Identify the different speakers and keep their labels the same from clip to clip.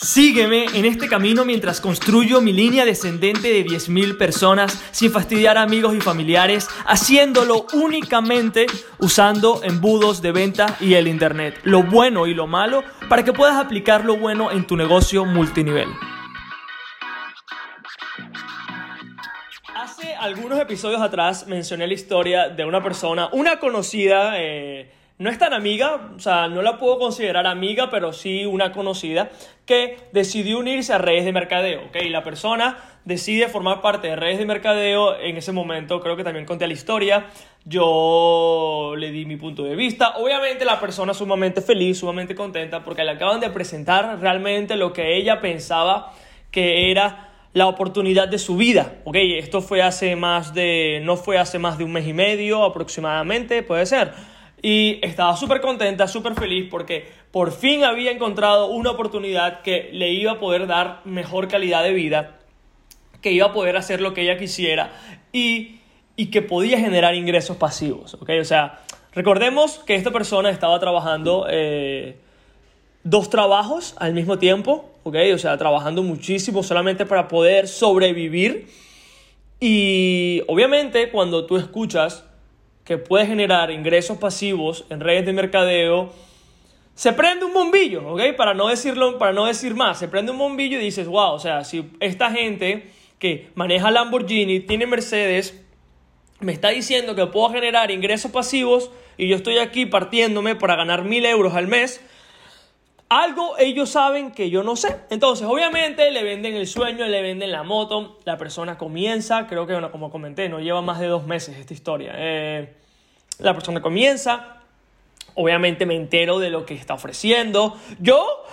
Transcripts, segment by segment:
Speaker 1: Sígueme en este camino mientras construyo mi línea descendente de 10.000 personas sin fastidiar a amigos y familiares, haciéndolo únicamente usando embudos de venta y el Internet, lo bueno y lo malo, para que puedas aplicar lo bueno en tu negocio multinivel. Hace algunos episodios atrás mencioné la historia de una persona, una conocida, eh, no es tan amiga, o sea, no la puedo considerar amiga, pero sí una conocida, que decidió unirse a redes de mercadeo, ¿ok? La persona decide formar parte de redes de mercadeo, en ese momento creo que también conté la historia, yo le di mi punto de vista, obviamente la persona sumamente feliz, sumamente contenta, porque le acaban de presentar realmente lo que ella pensaba que era la oportunidad de su vida, ¿ok? Esto fue hace más de, no fue hace más de un mes y medio aproximadamente, puede ser y estaba súper contenta, súper feliz porque por fin había encontrado una oportunidad que le iba a poder dar mejor calidad de vida, que iba a poder hacer lo que ella quisiera y, y que podía generar ingresos pasivos. ¿okay? O sea, recordemos que esta persona estaba trabajando eh, dos trabajos al mismo tiempo, ¿okay? o sea, trabajando muchísimo solamente para poder sobrevivir. Y obviamente cuando tú escuchas que puede generar ingresos pasivos en redes de mercadeo, se prende un bombillo, ¿ok? Para no decirlo, para no decir más, se prende un bombillo y dices, wow, o sea, si esta gente que maneja Lamborghini, tiene Mercedes, me está diciendo que puedo generar ingresos pasivos y yo estoy aquí partiéndome para ganar mil euros al mes, algo ellos saben que yo no sé. Entonces, obviamente, le venden el sueño, le venden la moto. La persona comienza, creo que, bueno, como comenté, no lleva más de dos meses esta historia. Eh, la persona comienza, obviamente me entero de lo que está ofreciendo. Yo,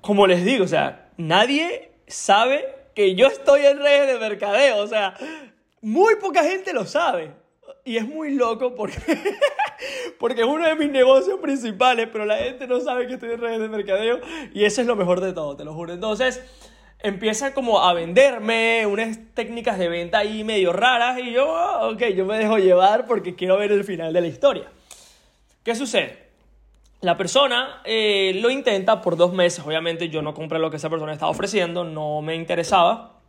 Speaker 1: como les digo, o sea, nadie sabe que yo estoy en redes de mercadeo. O sea, muy poca gente lo sabe. Y es muy loco porque, porque es uno de mis negocios principales, pero la gente no sabe que estoy en redes de mercadeo y eso es lo mejor de todo, te lo juro. Entonces, empiezan como a venderme unas técnicas de venta ahí medio raras y yo, ah, ok, yo me dejo llevar porque quiero ver el final de la historia. ¿Qué sucede? La persona eh, lo intenta por dos meses, obviamente yo no compré lo que esa persona estaba ofreciendo, no me interesaba.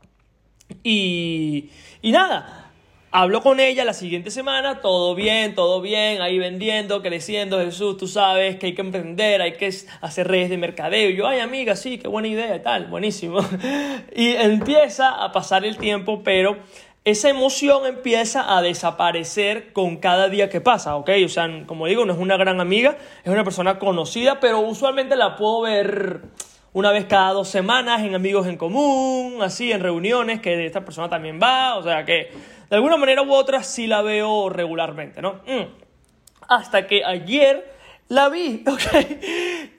Speaker 1: Y, y nada, Hablo con ella la siguiente semana, todo bien, todo bien, ahí vendiendo, creciendo, Jesús, tú sabes que hay que emprender, hay que hacer redes de mercadeo. Y yo, ay amiga, sí, qué buena idea y tal, buenísimo. Y empieza a pasar el tiempo, pero esa emoción empieza a desaparecer con cada día que pasa, ¿ok? O sea, como digo, no es una gran amiga, es una persona conocida, pero usualmente la puedo ver una vez cada dos semanas en amigos en común, así, en reuniones, que esta persona también va, o sea que de alguna manera u otra sí la veo regularmente, ¿no? Mm. Hasta que ayer la vi, ¿ok?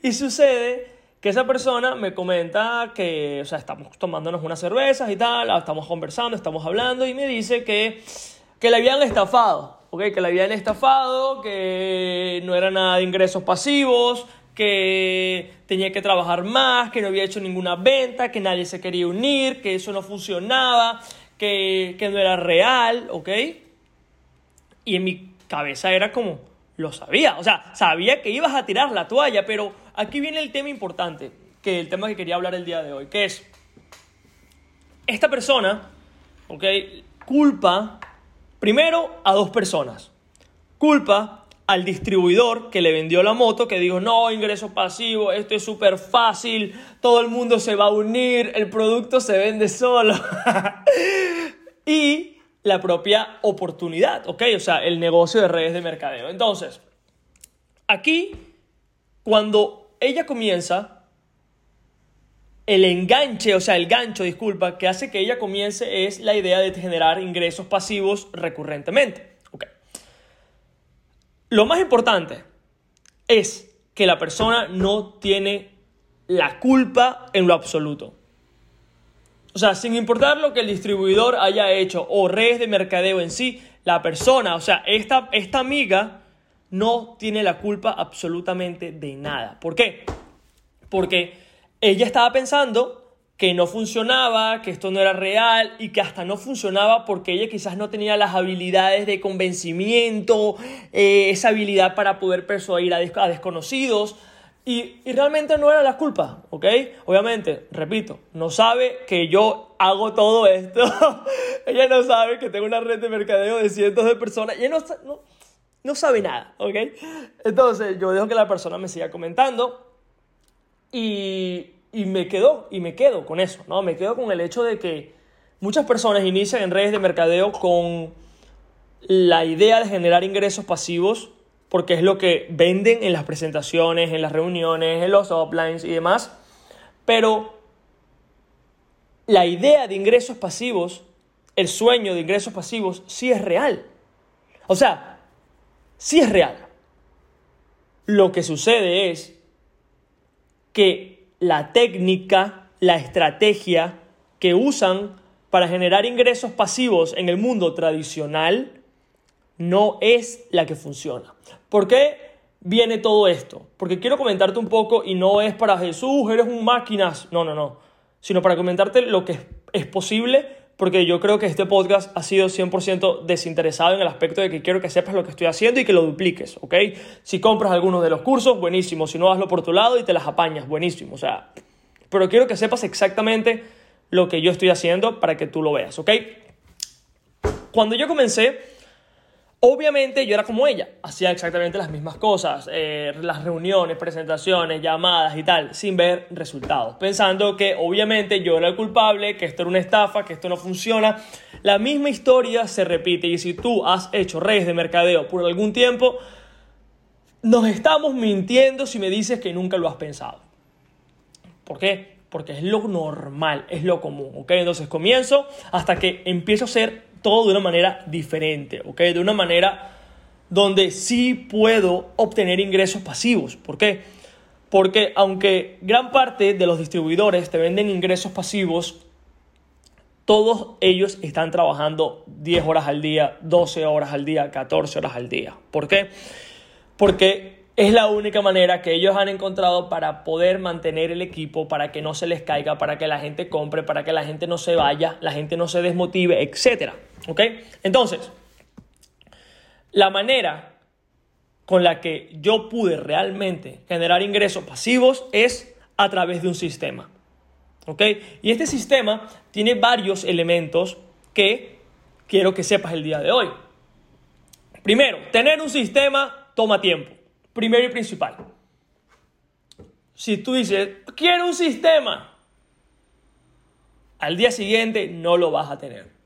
Speaker 1: Y sucede que esa persona me comenta que, o sea, estamos tomándonos unas cervezas y tal, estamos conversando, estamos hablando y me dice que, que le habían estafado, ¿ok? Que le habían estafado, que no era nada de ingresos pasivos, que tenía que trabajar más, que no había hecho ninguna venta, que nadie se quería unir, que eso no funcionaba, que, no era real, ¿ok? Y en mi cabeza era como, lo sabía, o sea, sabía que ibas a tirar la toalla, pero aquí viene el tema importante, que el tema que quería hablar el día de hoy, que es, esta persona, ¿ok? Culpa primero a dos personas. Culpa al distribuidor que le vendió la moto, que dijo, no, ingreso pasivo, esto es súper fácil, todo el mundo se va a unir, el producto se vende solo. y la propia oportunidad, ¿ok? O sea, el negocio de redes de mercadeo. Entonces, aquí, cuando ella comienza, el enganche, o sea, el gancho, disculpa, que hace que ella comience es la idea de generar ingresos pasivos recurrentemente. Lo más importante es que la persona no tiene la culpa en lo absoluto. O sea, sin importar lo que el distribuidor haya hecho o redes de mercadeo en sí, la persona, o sea, esta, esta amiga no tiene la culpa absolutamente de nada. ¿Por qué? Porque ella estaba pensando que no funcionaba, que esto no era real y que hasta no funcionaba porque ella quizás no tenía las habilidades de convencimiento, eh, esa habilidad para poder persuadir a, desconocidos. Y, y, realmente no era la culpa, ¿ok? Obviamente, repito, no sabe que yo hago todo esto. ella no sabe que tengo una red de mercadeo de cientos de personas. Ella no, no, no sabe nada, ¿ok? Entonces yo dejo que la persona me siga comentando y, y me quedo, y me quedo con eso, ¿no? Me quedo con el hecho de que muchas personas inician en redes de mercadeo con la idea de generar ingresos pasivos porque es lo que venden en las presentaciones, en las reuniones, en los uplines y demás. Pero la idea de ingresos pasivos, el sueño de ingresos pasivos, sí es real. O sea, sí es real. Lo que sucede es que la técnica, la estrategia que usan para generar ingresos pasivos en el mundo tradicional no es la que funciona. ¿Por qué viene todo esto? Porque quiero comentarte un poco y no es para Jesús, eres un máquinas, no, no, no, sino para comentarte lo que es posible, porque yo creo que este podcast ha sido 100% desinteresado en el aspecto de que quiero que sepas lo que estoy haciendo y que lo dupliques, ¿ok? Si compras algunos de los cursos, buenísimo, si no, hazlo por tu lado y te las apañas, buenísimo, o sea, pero quiero que sepas exactamente lo que yo estoy haciendo para que tú lo veas, ¿ok? Cuando yo comencé, Obviamente yo era como ella, hacía exactamente las mismas cosas, eh, las reuniones, presentaciones, llamadas y tal, sin ver resultados, pensando que obviamente yo era el culpable, que esto era una estafa, que esto no funciona. La misma historia se repite y si tú has hecho redes de mercadeo por algún tiempo, nos estamos mintiendo si me dices que nunca lo has pensado. ¿Por qué? Porque es lo normal, es lo común, ¿ok? Entonces comienzo hasta que empiezo a ser todo de una manera diferente, ¿ok? De una manera donde sí puedo obtener ingresos pasivos. ¿Por qué? Porque aunque gran parte de los distribuidores te venden ingresos pasivos, todos ellos están trabajando 10 horas al día, 12 horas al día, 14 horas al día. ¿Por qué? Porque es la única manera que ellos han encontrado para poder mantener el equipo, para que no se les caiga, para que la gente compre, para que la gente no se vaya, la gente no se desmotive, etc. ¿Ok? Entonces, la manera con la que yo pude realmente generar ingresos pasivos es a través de un sistema. ¿Ok? Y este sistema tiene varios elementos que quiero que sepas el día de hoy. Primero, tener un sistema toma tiempo. Primero y principal. Si tú dices, quiero un sistema, al día siguiente no lo vas a tener.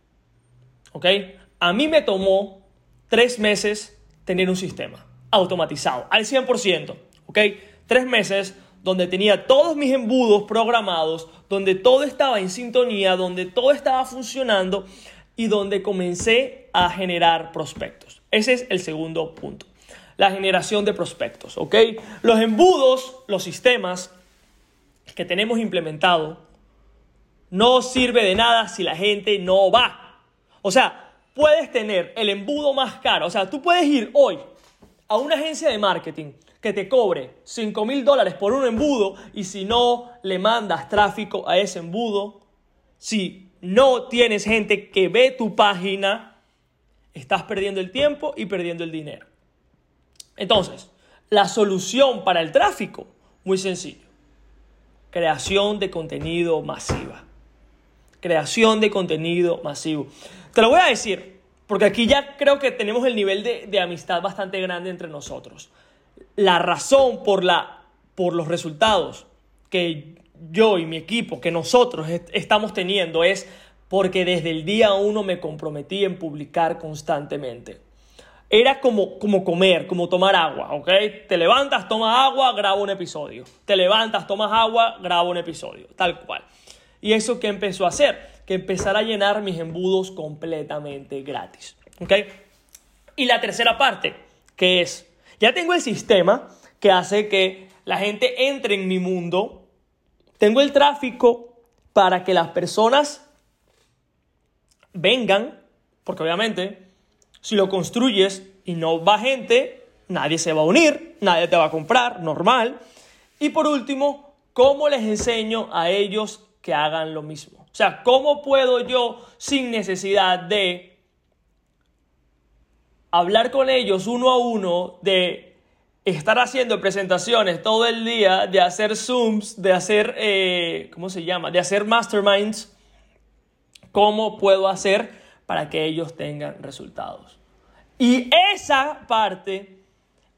Speaker 1: ¿ok? A mí me tomó tres meses tener un sistema automatizado, al 100%, ¿ok? Tres meses donde tenía todos mis embudos programados, donde todo estaba en sintonía, donde todo estaba funcionando y donde comencé a generar prospectos. Ese es el segundo punto. La generación de prospectos, ¿ok? Los embudos, los sistemas que tenemos implementado, no sirve de nada si la gente no va. O sea, puedes tener el embudo más caro. O sea, tú puedes ir hoy a una agencia de marketing que te cobre 5 mil dólares por un embudo y si no le mandas tráfico a ese embudo, si no tienes gente que ve tu página, estás perdiendo el tiempo y perdiendo el dinero. Entonces, la solución para el tráfico, muy sencillo. Creación de contenido masiva. Creación de contenido masivo. Te lo voy a decir, porque aquí ya creo que tenemos el nivel de, amistad bastante grande entre nosotros. La razón por, la, por los resultados que yo y mi equipo, que nosotros estamos teniendo es porque desde el día uno me comprometí en publicar constantemente. Era como, como comer, como tomar agua, ¿ok? Te levantas, tomas agua, grabo un episodio. Te levantas, tomas agua, grabo un episodio, tal cual. ¿Y eso qué empezó a hacer? que empezar a llenar mis embudos completamente gratis. ¿Ok? Y la tercera parte, que es, ya tengo el sistema que hace que la gente entre en mi mundo, tengo el tráfico para que las personas vengan, porque obviamente si lo construyes y no va gente, nadie se va a unir, nadie te va a comprar, normal. Y por último, ¿cómo les enseño a ellos que hagan lo mismo? O sea, ¿cómo puedo yo sin necesidad de hablar con ellos uno a uno, de estar haciendo presentaciones todo el día, de hacer Zooms, de hacer, eh, ¿cómo se llama? De hacer masterminds, ¿cómo puedo hacer para que ellos tengan resultados? Y esa parte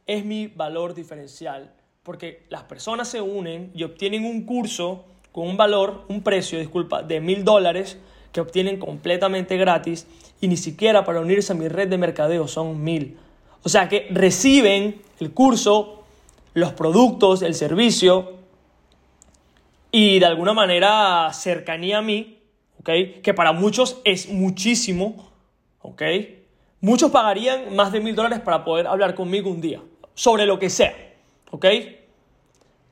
Speaker 1: es mi valor diferencial, porque las personas se unen y obtienen un curso con un valor, un precio, disculpa, de mil dólares que obtienen completamente gratis y ni siquiera para unirse a mi red de mercadeo son mil. O sea que reciben el curso, los productos, el servicio y de alguna manera cercanía a mí, Que para muchos es muchísimo, ¿ok? Muchos pagarían más de mil dólares para poder hablar conmigo un día, sobre lo que sea, ¿ok?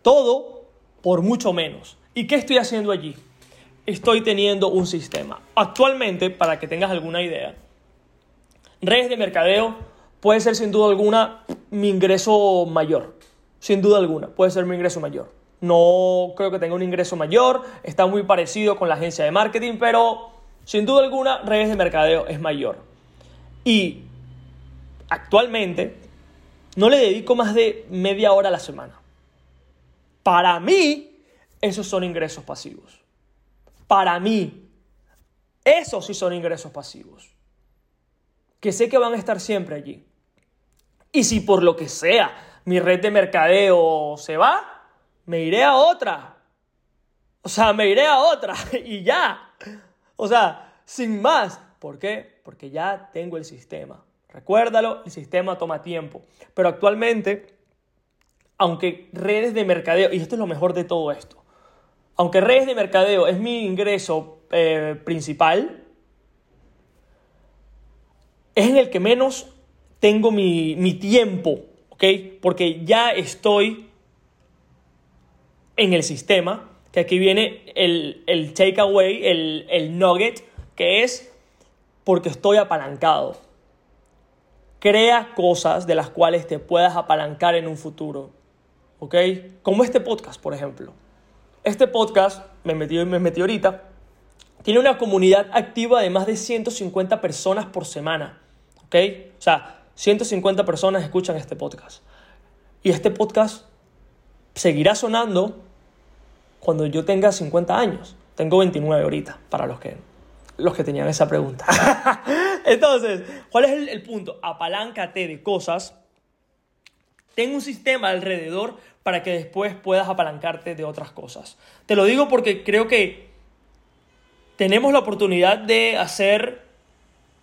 Speaker 1: Todo por mucho menos. ¿Y qué estoy haciendo allí? Estoy teniendo un sistema. Actualmente, para que tengas alguna idea, redes de mercadeo puede ser sin duda alguna mi ingreso mayor. Sin duda alguna, puede ser mi ingreso mayor. No creo que tenga un ingreso mayor, está muy parecido con la agencia de marketing, pero sin duda alguna redes de mercadeo es mayor. Y actualmente no le dedico más de media hora a la semana. Para mí, esos son ingresos pasivos. Para mí, esos sí son ingresos pasivos. Que sé que van a estar siempre allí. Y si por lo que sea mi red de mercadeo se va, me iré a otra. O sea, me iré a otra y ya. O sea, sin más. ¿Por qué? Porque ya tengo el sistema. Recuérdalo, el sistema toma tiempo. Pero actualmente, aunque redes de mercadeo, y esto es lo mejor de todo esto, aunque redes de mercadeo es mi ingreso eh, principal, es en el que menos tengo mi, tiempo, ¿ok? Porque ya estoy en el sistema, que aquí viene el, el takeaway, el, el nugget, que es porque estoy apalancado. Crea cosas de las cuales te puedas apalancar en un futuro. ¿Ok? Como este podcast, por ejemplo. Este podcast, me metí, me metí ahorita, tiene una comunidad activa de más de 150 personas por semana. ¿Ok? O sea, 150 personas escuchan este podcast. Y este podcast seguirá sonando cuando yo tenga 50 años. Tengo 29 ahorita, para los que los que tenían esa pregunta. Entonces, ¿cuál es el, punto? Apaláncate de cosas. Ten un sistema alrededor para que después puedas apalancarte de otras cosas. Te lo digo porque creo que tenemos la oportunidad de hacer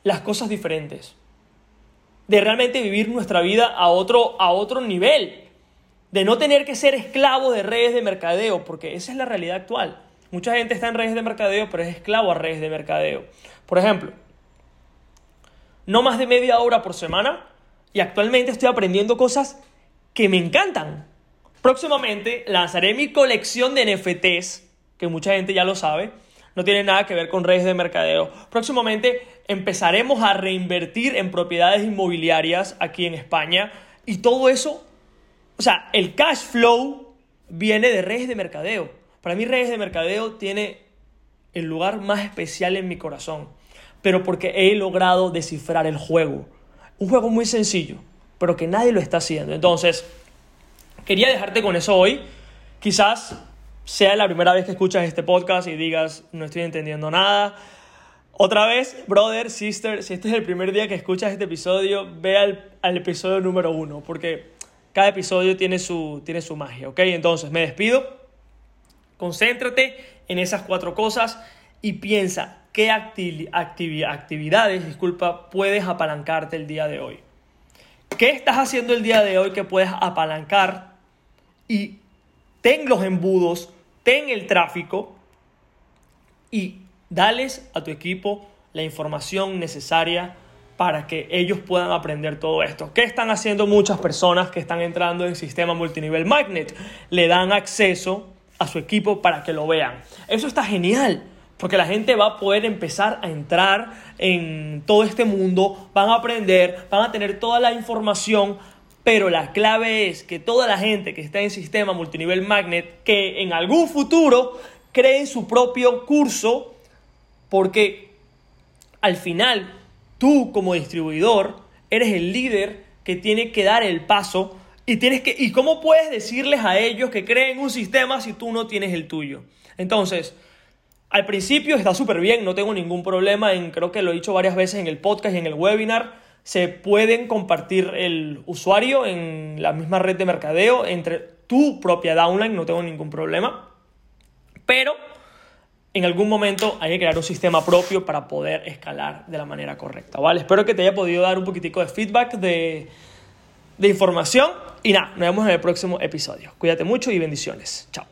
Speaker 1: las cosas diferentes. De realmente vivir nuestra vida a otro, a otro nivel. De no tener que ser esclavo de redes de mercadeo, porque esa es la realidad actual. Mucha gente está en redes de mercadeo, pero es esclavo a redes de mercadeo. Por ejemplo, no más de media hora por semana y actualmente estoy aprendiendo cosas que me encantan. Próximamente lanzaré mi colección de NFTs, que mucha gente ya lo sabe, no tiene nada que ver con redes de mercadeo. Próximamente empezaremos a reinvertir en propiedades inmobiliarias aquí en España y todo eso, o sea, el cash flow viene de redes de mercadeo. Para mí redes de mercadeo tiene el lugar más especial en mi corazón, pero porque he logrado descifrar el juego. Un juego muy sencillo, pero que nadie lo está haciendo. Entonces, quería dejarte con eso hoy. Quizás sea la primera vez que escuchas este podcast y digas, no estoy entendiendo nada. Otra vez, brother, sister, si este es el primer día que escuchas este episodio, ve al, al episodio número uno, porque cada episodio tiene su, tiene su magia, ¿ok? Entonces, me despido. Concéntrate en esas cuatro cosas y piensa qué actividades disculpa, puedes apalancarte el día de hoy. ¿Qué estás haciendo el día de hoy que puedes apalancar? Y ten los embudos, ten el tráfico y dales a tu equipo la información necesaria para que ellos puedan aprender todo esto. ¿Qué están haciendo muchas personas que están entrando en sistema multinivel Magnet? Le dan acceso a su equipo para que lo vean. Eso está genial, porque la gente va a poder empezar a entrar en todo este mundo, van a aprender, van a tener toda la información, pero la clave es que toda la gente que está en sistema multinivel magnet, que en algún futuro creen su propio curso, porque al final tú como distribuidor eres el líder que tiene que dar el paso Y, tienes que, ¿Y cómo puedes decirles a ellos que creen un sistema si tú no tienes el tuyo? Entonces, al principio está súper bien, no tengo ningún problema en, creo que lo he dicho varias veces en el podcast y en el webinar, se pueden compartir el usuario en la misma red de mercadeo entre tu propia downline, no tengo ningún problema. Pero en algún momento hay que crear un sistema propio para poder escalar de la manera correcta, ¿vale? Espero que te haya podido dar un poquitico de feedback, de, de información y nada, nos vemos en el próximo episodio. Cuídate mucho y bendiciones. Chao.